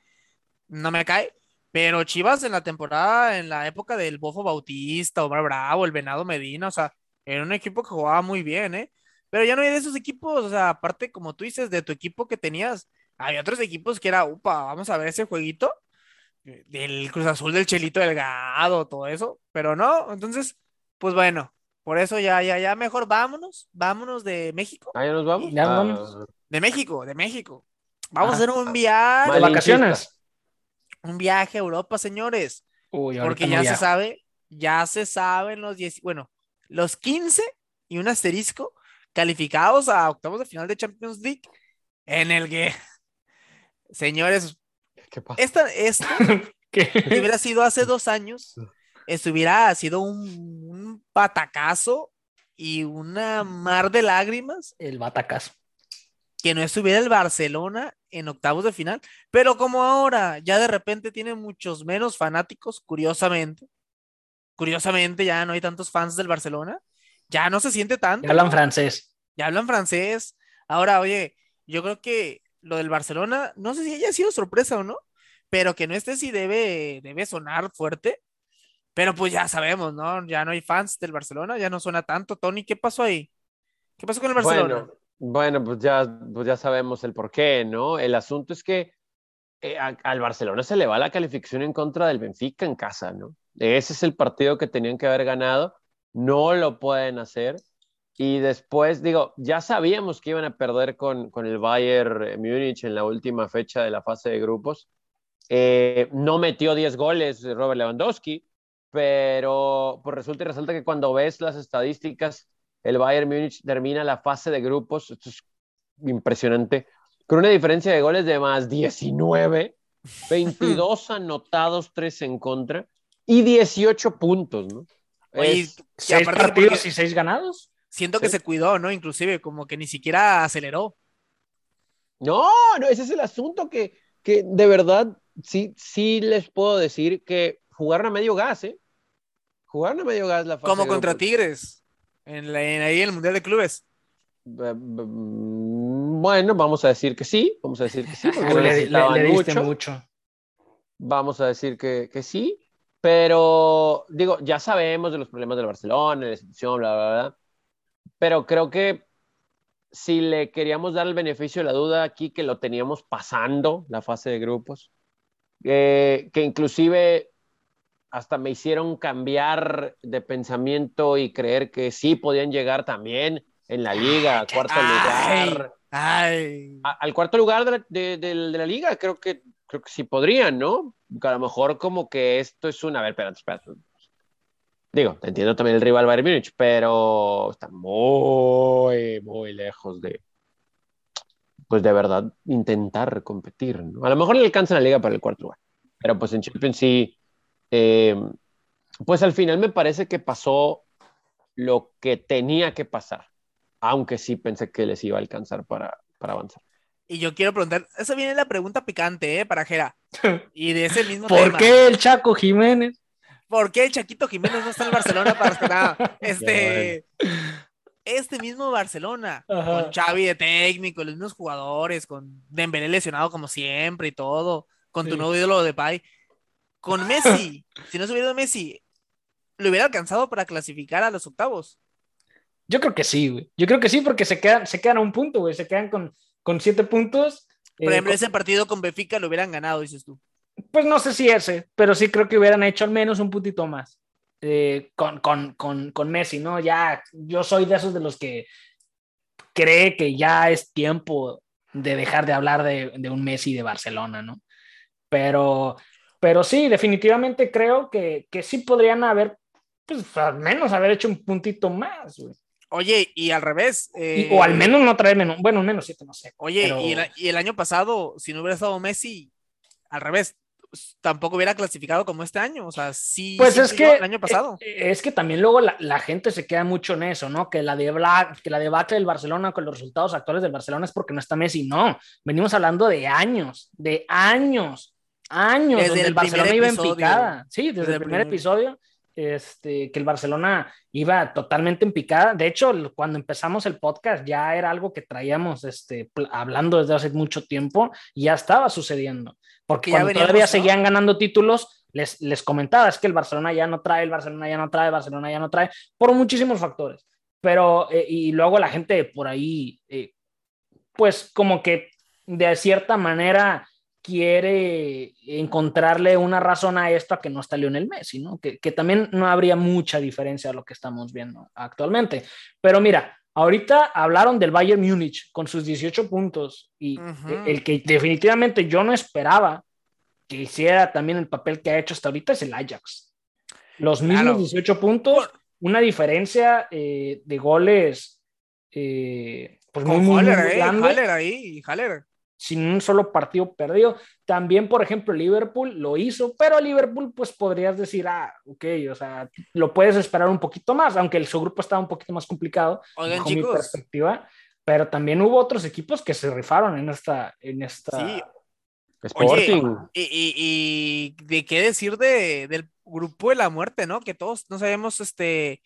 no me cae. Pero Chivas en la temporada, en la época del Bofo Bautista, Omar Bravo, el Venado Medina, o sea, era un equipo que jugaba muy bien, ¿eh? Pero ya no hay de esos equipos, o sea, aparte, como tú dices, de tu equipo que tenías, había otros equipos que era, upa, vamos a ver ese jueguito eh, del Cruz Azul, del Chelito Delgado, todo eso, pero no, entonces, pues bueno, por eso ya, ya, ya, mejor vámonos, vámonos de México, Ah, ya nos vamos. Ya nos Ah, vamos. de México, de México. Vamos a Ah, hacer un viaje, De Malinchista. vacaciones. Un viaje a Europa, señores. Uy, Porque no ya se sabe, ya se saben los 10, bueno, los 15 y un asterisco calificados a octavos de final de Champions League en el que, (laughs) señores, ¿Qué pasa? esta, esto (laughs) ¿Qué? si hubiera sido hace dos años, esto hubiera sido un, un patacazo y una mar de lágrimas El batacazo. Que no estuviera el Barcelona en octavos de final, pero como ahora ya de repente tiene muchos menos fanáticos, curiosamente, curiosamente ya no hay tantos fans del Barcelona, ya no se siente tanto, Ya hablan francés. ya hablan francés. Ahora, oye, yo creo que lo del Barcelona, no sé si haya sido sorpresa o no, pero que no esté sí debe, debe sonar fuerte, pero pues ya sabemos, ¿no? Ya no hay fans del Barcelona, ya no suena tanto. Tony, ¿qué pasó ahí? ¿Qué pasó con el Barcelona? Bueno, bueno, pues ya, pues ya sabemos el por qué, ¿no? El asunto es que eh, al Barcelona se le va la calificación en contra del Benfica en casa, ¿no? Ese es el partido que tenían que haber ganado, no lo pueden hacer. Y después, digo, ya sabíamos que iban a perder con, con el Bayern Múnich en la última fecha de la fase de grupos. Eh, no metió 10 goles Robert Lewandowski, pero pues resulta y resalta que cuando ves las estadísticas, el Bayern Múnich termina la fase de grupos, esto es impresionante, con una diferencia de goles de más 19, 22 (laughs) anotados, 3 en contra y 18 puntos, ¿no? Oye, Es- y Seis partidos porque y seis ganados. siento que Sí. se cuidó, ¿no? Inclusive, como que ni siquiera aceleró. No, no, ese es el asunto que, que de verdad sí, sí les puedo decir que jugaron a medio gas, ¿eh? Jugaron a medio gas la fase Como contra grupos. Tigres, en, la- en ahí en el Mundial de Clubes. Bueno, vamos a decir que sí, vamos a decir que sí, (laughs) porque Le, no le- necesitaban le diste mucho. mucho. Vamos a decir que, que sí, pero digo, ya sabemos de los problemas del Barcelona, de la institución, bla, bla, bla. Pero creo que si le queríamos dar el beneficio de la duda aquí, que lo teníamos pasando la fase de grupos, eh, que inclusive hasta me hicieron cambiar de pensamiento y creer que sí podían llegar también en la liga, a cuarto Ay, lugar ay. a- al cuarto lugar de la, de- de- de la liga, creo que, creo que sí podrían, ¿no? Que a lo mejor como que esto es una... A ver, espérate, espérate. Digo, te entiendo también el rival Bayern Múnich, pero está muy, muy lejos de, pues de verdad, intentar competir, ¿no? A lo mejor le alcanza la liga para el cuarto lugar, pero pues en Champions sí, eh, pues al final me parece que pasó lo que tenía que pasar, aunque sí pensé que les iba a alcanzar para, para avanzar. Y yo quiero preguntar, esa viene la pregunta picante, ¿eh? Para Jera. (laughs) Y de ese mismo ¿Por tema. qué el Chaco Jiménez? ¿Por qué el Chaquito Jiménez no está en el Barcelona para rescatar? (laughs) Este, este mismo Barcelona, Ajá. con Xavi de técnico, los mismos jugadores, con Dembélé lesionado como siempre y todo, con tu nuevo ídolo de Pai, con Messi, si no se hubiera ido Messi, ¿lo hubiera alcanzado para clasificar a los octavos? Yo creo que sí, güey. Yo creo que sí, porque se quedan, se quedan a un punto, güey. Se quedan con, con siete puntos. Por Eh, ejemplo, ese partido con Benfica lo hubieran ganado, dices tú. Pues no sé si ese, pero sí creo que hubieran hecho al menos un puntito más eh, con, con, con, con Messi, ¿no? Ya, yo soy de esos de los que cree que ya es tiempo de dejar de hablar de, de un Messi de Barcelona, ¿no? Pero, pero sí, definitivamente creo que, que sí podrían haber, pues al menos haber hecho un puntito más, güey. Oye, y al revés. Y- eh, o al menos no traer menos, bueno, menos siete, no sé. Oye, pero- y, el, y el año pasado, si no hubiera estado Messi, al revés, tampoco hubiera clasificado como este año. O sea, sí. Pues sí es que el año pasado. eh, es que también luego la, la gente se queda mucho en eso, ¿no? Que la de Black, que la debacle del Barcelona con los resultados actuales del Barcelona es porque no está Messi. No, venimos hablando de años, de años, años Desde donde el el Barcelona iba en picada. Sí, desde, Desde el primer primer. episodio. Este, que el Barcelona iba totalmente en picada. De hecho, cuando empezamos el podcast ya era algo que traíamos este, hablando desde hace mucho tiempo y ya estaba sucediendo. Porque cuando veníamos, todavía ¿no? seguían ganando títulos, les, les comentaba, es que el Barcelona ya no trae, el Barcelona ya no trae, el Barcelona ya no trae, por muchísimos factores. Pero, eh, y luego la gente por ahí, eh, pues como que de cierta manera quiere encontrarle una razón a esto a que no está Lionel Messi, ¿no? Que, que también no habría mucha diferencia a lo que estamos viendo actualmente. Pero mira, ahorita hablaron del Bayern Múnich con sus 18 puntos y el que definitivamente yo no esperaba que hiciera también el papel que ha hecho hasta ahorita es el Ajax. Los mismos Claro. 18 puntos, una diferencia eh, de goles eh, pues muy, muy, muy Haller, eh, grande Haller ahí, Haller. Sin un solo partido perdido. También, por ejemplo, Liverpool lo hizo, pero Liverpool, pues podrías decir, ah, ok, o sea, lo puedes esperar un poquito más, aunque el, su grupo estaba un poquito más complicado, Oigan, bajo mi chicos. perspectiva. Pero también hubo otros equipos que se rifaron en esta. En esta... Sí. Sporting. Y, y- y de qué decir de, del grupo de la muerte, ¿no? Que todos no sabemos, este,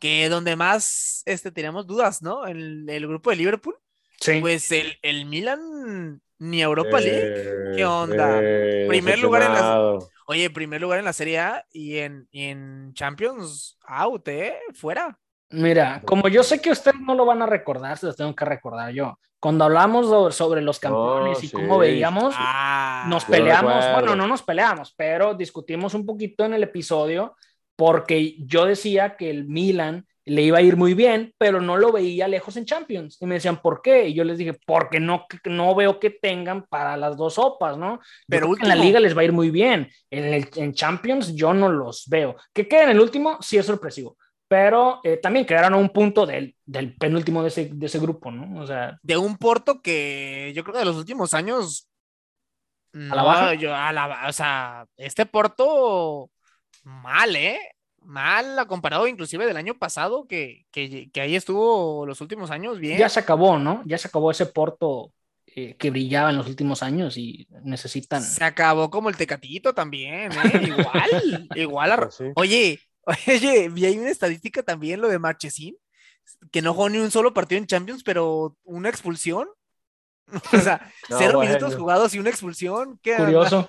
que donde más este, teníamos dudas, ¿no? En el grupo de Liverpool, Sí. pues el, el Milan ni Europa League. Eh, ¿Qué onda? eh, Primer lugar en decepcionado. Oye, primer lugar en la Serie A y en, y en Champions, out, ¿eh? Fuera. Mira, como yo sé que ustedes no lo van a recordar, se los tengo que recordar yo. Cuando hablamos sobre los campeones No, y sí. cómo veíamos, Ah, nos peleamos, bueno, no nos peleamos, pero discutimos un poquito en el episodio porque yo decía que el Milan le iba a ir muy bien, pero no lo veía lejos en Champions. Y me decían, ¿por qué? Y yo les dije, porque no, no veo que tengan para las dos sopas, ¿no? Pero en la liga les va a ir muy bien. En, el, en Champions yo no los veo. Que queden en el último, sí es sorpresivo. Pero eh, también quedaron a un punto del, del penúltimo de ese, de ese grupo, ¿no? O sea, de un Porto que yo creo que de los últimos años. ¿A la baja? yo- a la o sea, este Porto mal, ¿eh? Mal, comparado inclusive del año pasado, que, que, que ahí estuvo los últimos años bien. ya se acabó, ¿no? Ya se acabó ese Porto eh, que brillaba en los últimos años y necesitan. Se acabó como el Tecatito también, ¿eh? (laughs) Igual, igual. a- Pues sí. Oye, (laughs) oye, vi ahí una estadística también, lo de Marchesín, que no jugó ni un solo partido en Champions, pero una expulsión. (laughs) O sea, No, cero bueno. minutos jugados y una expulsión. ¿Qué Curioso.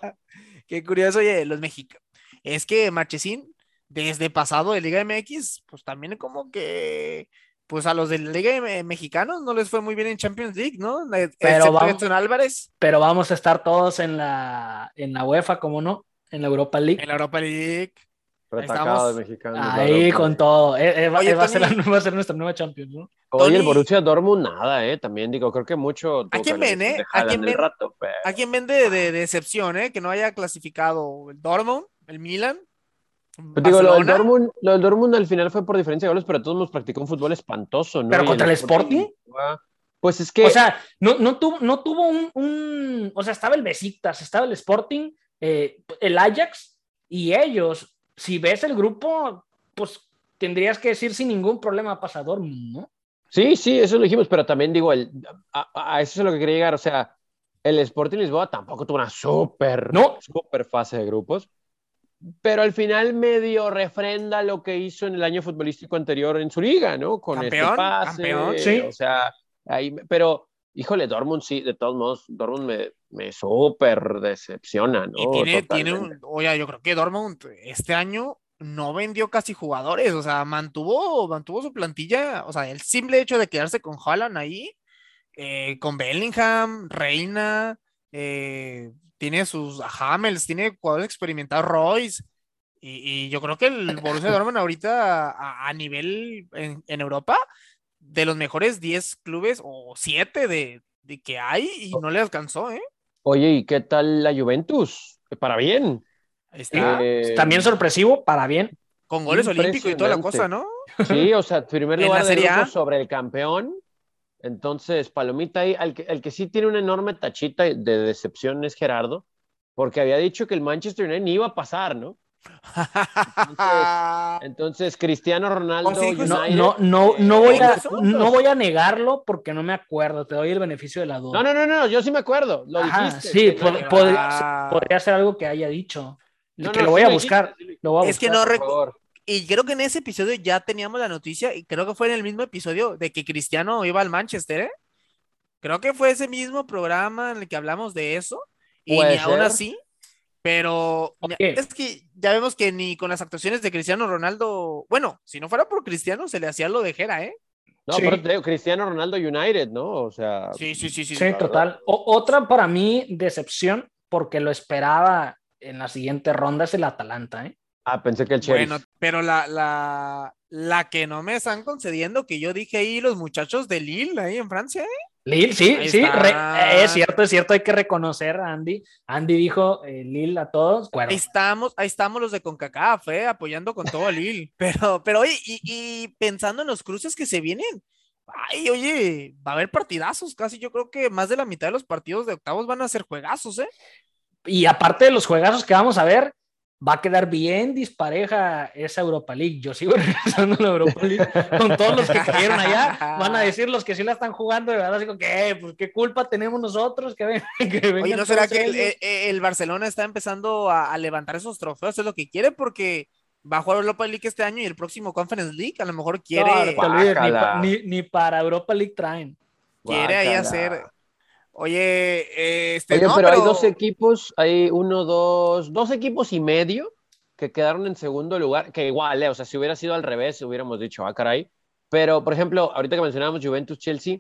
Qué curioso, oye, los mexicanos. Es que Marchesín, desde pasado de Liga MX, pues también como que, pues a los de la Liga Mexicanos no les fue muy bien en Champions League, ¿no? Eh, Pero vamos- Álvarez Pero vamos a estar todos en la, en la UEFA, ¿cómo no? En la Europa League. en la Europa League. Retacado estamos. de mexicano. Ahí con todo. Eh, eh, Oye, eh, va a ser, Tony. la- va a ser nuestra nueva Champions, ¿no? Oye, el Borussia Dortmund nada, eh, también digo, creo que mucho. tuvo quién ven, eh? de ¿A quién ven? rato, pero- ¿A quién vende de, decepción, eh? Que no haya clasificado el Dortmund, el Milan. Pues digo, lo del. Dortmund, lo del Dortmund al final fue por diferencia de goles, pero todos nos practicó un fútbol espantoso, ¿no? ¿Pero Y contra el Sporting? Pues es que. O sea, no, no tuvo, no tuvo un, un- O sea, estaba el Besiktas, estaba el Sporting, eh, el Ajax y ellos. Si ves el grupo, pues tendrías que decir sin ningún problema pasador, ¿no? Sí, sí, eso lo dijimos, pero también digo, el, a, a- a eso es a lo que quería llegar. O sea, el Sporting Lisboa tampoco tuvo una súper, No. súper fase de grupos, pero al final medio refrenda lo que hizo en el año futbolístico anterior en su liga, ¿no? Con este Campeón, pase. campeón, sí. O sea, ahí, pero, híjole, Dortmund sí, de todos modos, Dortmund me, me súper decepciona, ¿no? Y tiene, tiene un, oye, yo creo que Dortmund este año no vendió casi jugadores, o sea, mantuvo, mantuvo su plantilla, o sea, el simple hecho de quedarse con Haaland ahí, eh, con Bellingham, Reina, eh, tiene sus Hamels, tiene jugadores experimentados, Royce, y, y yo creo que el (laughs) Borussia Dortmund ahorita a, a nivel en, en Europa, de los mejores 10 clubes o 7 de, de que hay, y no le alcanzó, ¿eh? Oye, ¿y qué tal la Juventus? Para bien. Está. Eh, También sorpresivo, para bien. Con goles olímpicos y toda la cosa. ¿no? Sí, o sea, primer (laughs) lugar la de sobre el campeón. Entonces, Palomita ahí, al que, el que sí tiene una enorme tachita de decepción es Gerardo, porque había dicho que el Manchester United ni iba a pasar, ¿no? (laughs) Entonces, Cristiano Ronaldo. Oh, no, no, no, no, voy a, no voy a negarlo porque no me acuerdo. Te doy el beneficio de la duda. No, no, no, no yo sí me acuerdo. Lo sí, podría, ser algo que haya dicho. que lo voy a buscar. es que no recuerdo. Y creo que en ese episodio ya teníamos la noticia, y creo que fue en el mismo episodio de que Cristiano iba al Manchester, ¿eh? Creo que fue ese mismo programa en el que hablamos de eso. Y aún así, pero es que ya vemos que ni con las actuaciones de Cristiano Ronaldo, bueno, si no fuera por Cristiano, se le hacía lo de Jera, ¿eh? No, pero Cristiano Ronaldo United, ¿no? O sea. Sí, sí, sí. Sí, sí total. otra para mí, decepción, porque lo esperaba en la siguiente ronda, es el Atalanta, ¿eh? Ah, pensé que el Chelsea. Bueno, pero la, la, la que no me están concediendo, que yo dije ahí los muchachos de Lille, ahí en Francia, ¿eh? Lil, sí, sí, es cierto, es cierto, hay que reconocer a Andy. Andy dijo eh, Lil a todos. Ahí estamos, ahí estamos los de CONCACAF, eh, apoyando con todo a Lil. (laughs) Pero, pero oye, y, pensando en los cruces que se vienen, ay, oye, va a haber partidazos, casi yo creo que más de la mitad de los partidos de octavos van a ser juegazos, ¿eh? Y aparte de los juegazos que vamos a ver, va a quedar bien dispareja esa Europa League. Yo sigo (laughs) regresando a la Europa League con todos los que cayeron allá. Van a decir los que sí la están jugando, de verdad, digo, ¿qué? Pues, ¿qué culpa tenemos nosotros? Que, ven, (laughs) Oye, ¿no será que el, Barcelona está empezando a, levantar esos trofeos? Es lo que quiere porque va a jugar Europa League este año y el próximo Conference League a lo mejor quiere... ni, para Europa League traen. Quiere ahí hacer Oye, este, Oye, pero, hay dos equipos, hay uno, dos, dos equipos y medio que quedaron en segundo lugar, que igual, eh, o sea, si hubiera sido al revés, hubiéramos dicho, ah, caray. Pero, por ejemplo, ahorita que mencionábamos Juventus-Chelsea,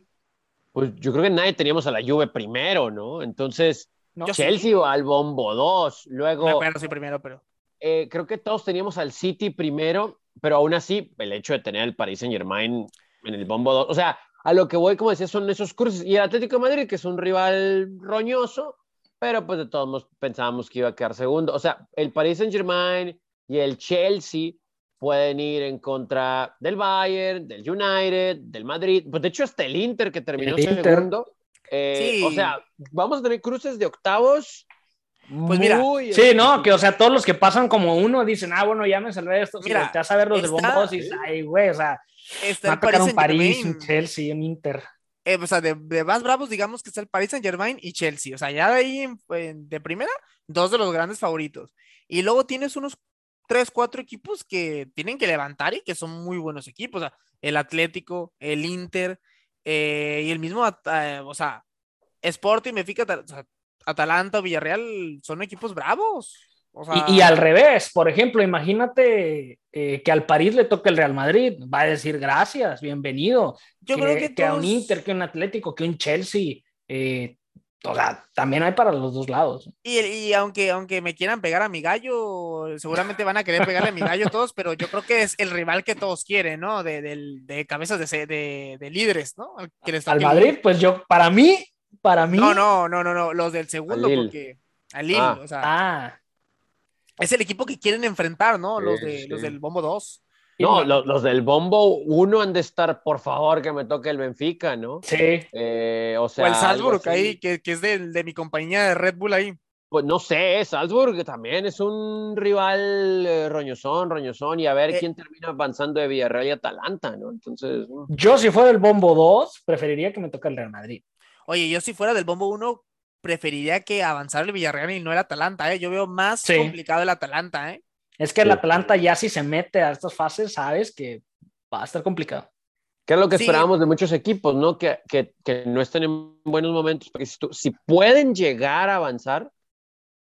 pues yo creo que nadie teníamos a la Juve primero, ¿no? Entonces, Chelsea o al Bombo 2, luego... Me sí, primero, pero... Eh, creo que todos teníamos al City primero, pero aún así, el hecho de tener al Paris Saint-Germain en el Bombo 2, o sea, a lo que voy, como decía, son esos cruces. Y el Atlético de Madrid, que es un rival roñoso, pero pues de todos modos pensábamos que iba a quedar segundo. O sea, el Paris Saint-Germain y el Chelsea pueden ir en contra del Bayern, del United, del Madrid. Pues de hecho, hasta el Inter que terminó segundo. Eh, o sea, vamos a tener cruces de octavos. Pues mira, sí, no, que o sea, todos los que pasan como uno dicen, ah, bueno, ya me salvé esto. Mira, te vas a ver los de bombos y ay, güey, o sea, Está el Paris, un París, un Chelsea, un Inter. Eh, o sea, de, más bravos, digamos que está el Paris Saint Germain y Chelsea. O sea, ya de ahí de primera, dos de los grandes favoritos. Y luego tienes unos tres, cuatro equipos que tienen que levantar y que son muy buenos equipos. O sea, el Atlético, el Inter eh, y el mismo, eh, o sea, Sporting, Mefica, Atalanta, Villarreal son equipos bravos y, al revés, por ejemplo, imagínate eh, que al París le toque el Real Madrid, va a decir gracias, bienvenido. Yo que, creo que, a un Inter, que a un Atlético, que a un Chelsea. Eh, o sea, también hay para los dos lados. Y, aunque, aunque me quieran pegar a mi gallo, seguramente van a querer pegarle a mi gallo todos, pero yo creo que es el rival que todos quieren, ¿no? De, de, cabezas de, de, líderes, ¿no? al Madrid, pues yo, para mí, para mí. No, no, no, no, no, los del segundo, porque. Al Lille, ah. o sea. Ah es el equipo que quieren enfrentar, ¿no? Los, de, los del Bombo 2. No, los, del Bombo 1 han de estar, por favor, que me toque el Benfica, ¿no? Sí. Eh, o, sea, el Salzburg ahí, que, es de, mi compañía de Red Bull ahí. Pues no sé, Salzburg también es un rival eh, roñosón, roñosón, y a ver eh, quién termina avanzando de Villarreal y Atalanta, ¿no? Entonces. Yo, si fuera el Bombo 2, preferiría que me toque el Real Madrid. Oye, yo si fuera del Bombo 1, preferiría que avanzar el Villarreal y no el Atalanta, ¿eh? Yo veo más complicado el Atalanta, ¿eh? Es que el Atalanta ya si se mete a estas fases, sabes que va a estar complicado. Que es lo que esperábamos de muchos equipos, ¿no? Que, que, que, no estén en buenos momentos, porque si, si pueden llegar a avanzar,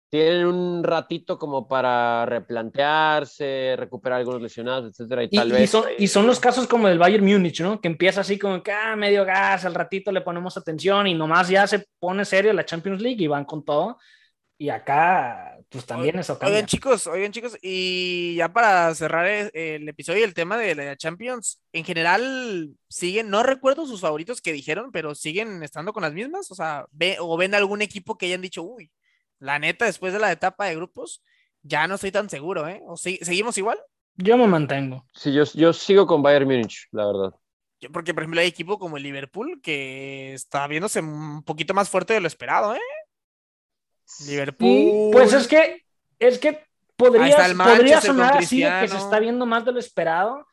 tienen un ratito como para replantearse, recuperar algunos lesionados, etcétera, y, tal vez... Y son, los casos como el Bayern Múnich, ¿no? Que empieza así como que, ah, medio gas, al ratito le ponemos atención y nomás ya se pone serio la Champions League y van con todo. Y acá, pues también eso cambia. Oigan, chicos, oigan, chicos, y ya para cerrar el, episodio y el tema de la Champions, en general, siguen, no recuerdo sus favoritos que dijeron, pero siguen estando con las mismas, o sea, ve, o ven algún equipo que hayan dicho, uy, la neta, después de la etapa de grupos, ya no estoy tan seguro, ¿eh? ¿O ¿Seguimos igual? Yo me mantengo. Sí, yo, yo sigo con Bayern Múnich, la verdad. Porque, por ejemplo, hay equipo como el Liverpool que está viéndose un poquito más fuerte de lo esperado, ¿eh? Liverpool. pues es que, es que podría, podría sonar así de que se está viendo más de lo esperado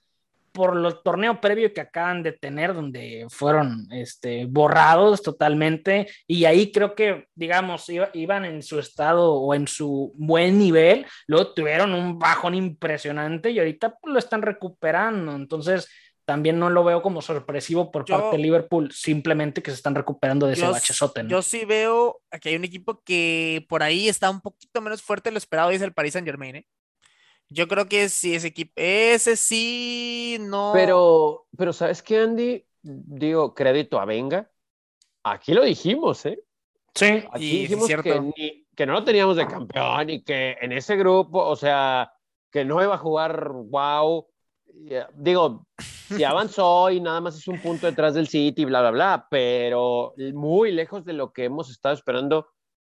por el torneo previo que acaban de tener, donde fueron este, borrados totalmente, y ahí creo que, digamos, iba- iban en su estado o en su buen nivel, luego tuvieron un bajón impresionante y ahorita pues, lo están recuperando, entonces también no lo veo como sorpresivo por Yo- parte de Liverpool, simplemente que se están recuperando de ese bachezote, ¿no? yo sí veo que hay un equipo que por ahí está un poquito menos fuerte de lo esperado y es el Paris Saint Germain. ¿eh? Yo creo que sí, ese equipo, ese sí, no. Pero, pero ¿sabes qué, Andy? Digo, crédito a Venga. Aquí lo dijimos, ¿eh? Sí, Aquí sí, dijimos cierto. que, ni- que no lo teníamos de campeón y que en ese grupo, o sea, que no iba a jugar wow. Y, Digo, si (laughs) avanzó y nada más es un punto detrás del City, bla, bla, bla, pero muy lejos de lo que hemos estado esperando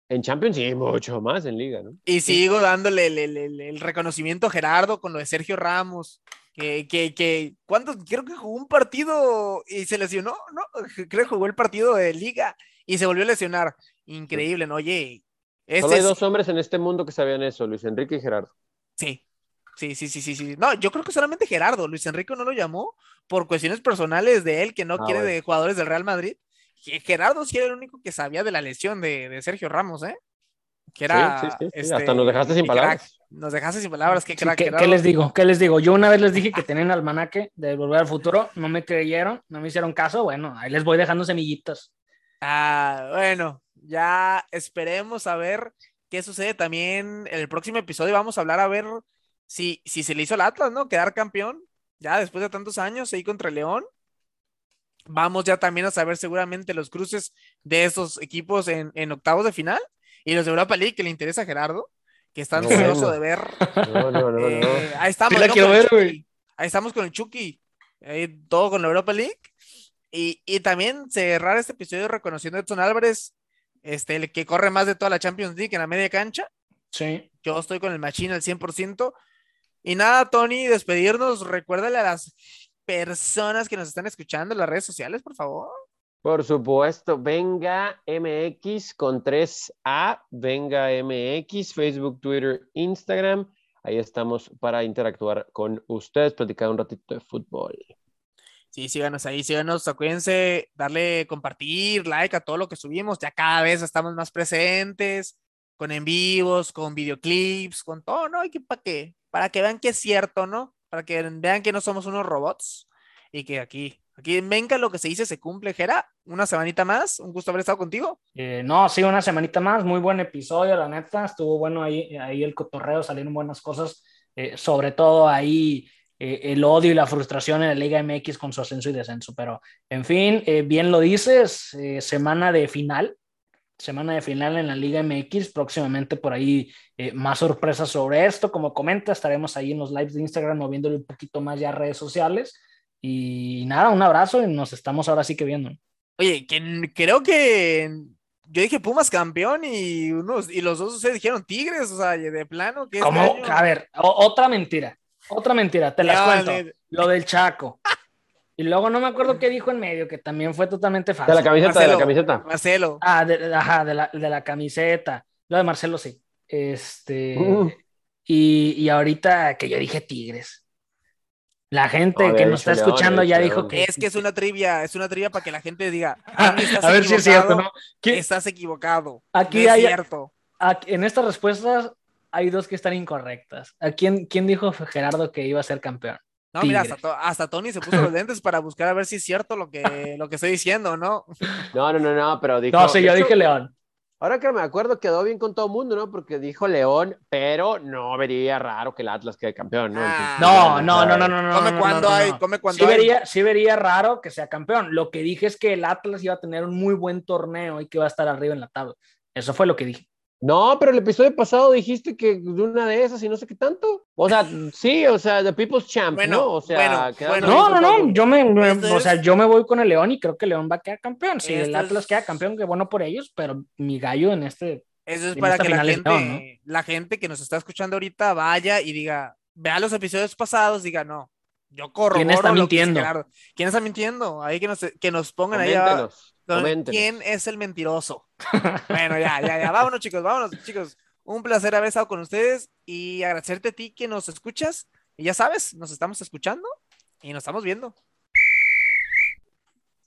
en Champions y mucho más en Liga, ¿no? Y sigo dándole el, el- el- el reconocimiento a Gerardo con lo de Sergio Ramos. Que, que, que, ¿cuántos? Creo que jugó un partido y se lesionó, ¿no? Creo que jugó el partido de Liga y se volvió a lesionar. Increíble, ¿no? Oye, este Solo hay dos hombres en este mundo que sabían eso, Luis Enrique y Gerardo. Sí, sí, sí, sí, sí, sí. No, yo creo que solamente Gerardo. Luis Enrique no lo llamó por cuestiones personales de él, que no Ah, quiere bueno. de jugadores del Real Madrid. Ge- Gerardo sí era el único que sabía de la lesión de, de Sergio Ramos, ¿eh? Que era. sí, sí, sí, este, hasta nos dejaste sin palabras. Nos dejaste sin palabras, qué Sí, crack. ¿qué, les digo? ¿Qué les digo? Yo una vez les dije que tenían almanaque de Volver al Futuro, no me creyeron, no me hicieron caso, bueno, ahí les voy dejando semillitas. Ah, bueno, ya esperemos a ver qué sucede también en el próximo episodio. Vamos a hablar a ver si, si se le hizo al Atlas, ¿no? Quedar campeón, ya después de tantos años ahí contra el León. Vamos ya también a saber seguramente los cruces de esos equipos en, en octavos de final y los de Europa League que le interesa a Gerardo, que está ansioso de ver. No, no. Eh, ahí estamos. Ahí estamos con el Chucky. Ahí todo con la Europa League. Y, y también cerrar este episodio reconociendo a Edson Álvarez, este, el que corre más de toda la Champions League en la media cancha. Sí. Yo estoy con el Machine al 100%. Y nada, Tony, despedirnos. Recuérdale a las personas que nos están escuchando en las redes sociales, por favor. Por supuesto, Venga MX con 3A, Venga MX, Facebook, Twitter, Instagram. Ahí estamos para interactuar con ustedes, platicar un ratito de fútbol. Sí, síganos ahí, síganos, acuérdense, darle compartir, like a todo lo que subimos, ya cada vez estamos más presentes, con en vivos, con videoclips, con todo, ¿no? Y para que, para que vean que es cierto, ¿no? Para que vean que no somos unos robots y que aquí, aquí venga lo que se dice, se cumple, Jera, una semanita más, un gusto haber estado contigo. Eh, no, sí, una semanita más, muy buen episodio, la neta, estuvo bueno ahí, ahí el cotorreo, salieron buenas cosas, eh, sobre todo ahí eh, el odio y la frustración en la Liga MX con su ascenso y descenso, pero en fin, bien lo dices, semana de final, semana de final en la Liga MX, próximamente por ahí eh, más sorpresas sobre esto, como comenta, estaremos ahí en los lives de Instagram moviéndole un poquito más ya a redes sociales, y nada, un abrazo y nos estamos ahora sí que viendo. Oye, que creo que yo dije Pumas campeón y unos, y los dos ustedes dijeron Tigres, o sea, de plano, que este ¿Cómo? año- A ver, o- otra mentira. Otra mentira, te las cuento. le- Lo del Chaco. Y luego no me acuerdo qué dijo en medio, que también fue totalmente De falso. la camiseta, de la Marcelo, camiseta. Marcelo. Ah, de, ajá, de la, de la camiseta. Lo de Marcelo sí. Este. Uh. Y, y ahorita que yo dije Tigres. La gente No, que nos está escuchando ya dijo que. Es que es una trivia, es una trivia para que la gente diga, (laughs) Ah, "Tony, estás a ver si es cierto, equivocado, ¿no? ¿Qué- Estás equivocado. Aquí no es hay- cierto. aquí- en estas respuestas hay dos que están incorrectas. ¿A quién, quién dijo Gerardo que iba a ser campeón? No, mira, hasta, hasta Tony se puso los lentes para buscar a ver si es cierto lo que, lo que estoy diciendo, ¿no? (laughs) No, no, no, no, pero dijo. No, sí, yo dije León. Ahora que me acuerdo, quedó bien con todo el mundo, ¿no? Porque dijo León, pero no vería raro que el Atlas quede campeón, ¿no? Ah. No, Entonces, no, no, sea, no, no, no. come no, cuando no, no, hay, no. come cuando Sí hay. vería, sí vería raro que sea campeón. Lo que dije es que el Atlas iba a tener un muy buen torneo y que iba a estar arriba en la tabla. Eso fue lo que dije. No, pero el episodio pasado dijiste que de una de esas y no sé qué tanto. O sea, sí, o sea, The People's Champ, Bueno, ¿no? O sea, bueno, bueno. No, no, no. Yo me, me- o sea, yo me voy con el León y creo que León va a quedar campeón. Si el Atlas es- queda campeón, qué bueno por ellos, pero mi gallo en este. Eso es para que la gente, León, la gente que nos está escuchando ahorita vaya y diga, vea los episodios pasados, diga, no, yo corro. ¿Quién está mintiendo? ¿Quién está mintiendo? Ahí que nos, que nos pongan ahí. Coméntenos. ¿Quién es el mentiroso? bueno, ya, ya, ya. Vámonos, chicos, vámonos, chicos. Un placer haber estado con ustedes y agradecerte a ti que nos escuchas. Y ya sabes, nos estamos escuchando y nos estamos viendo.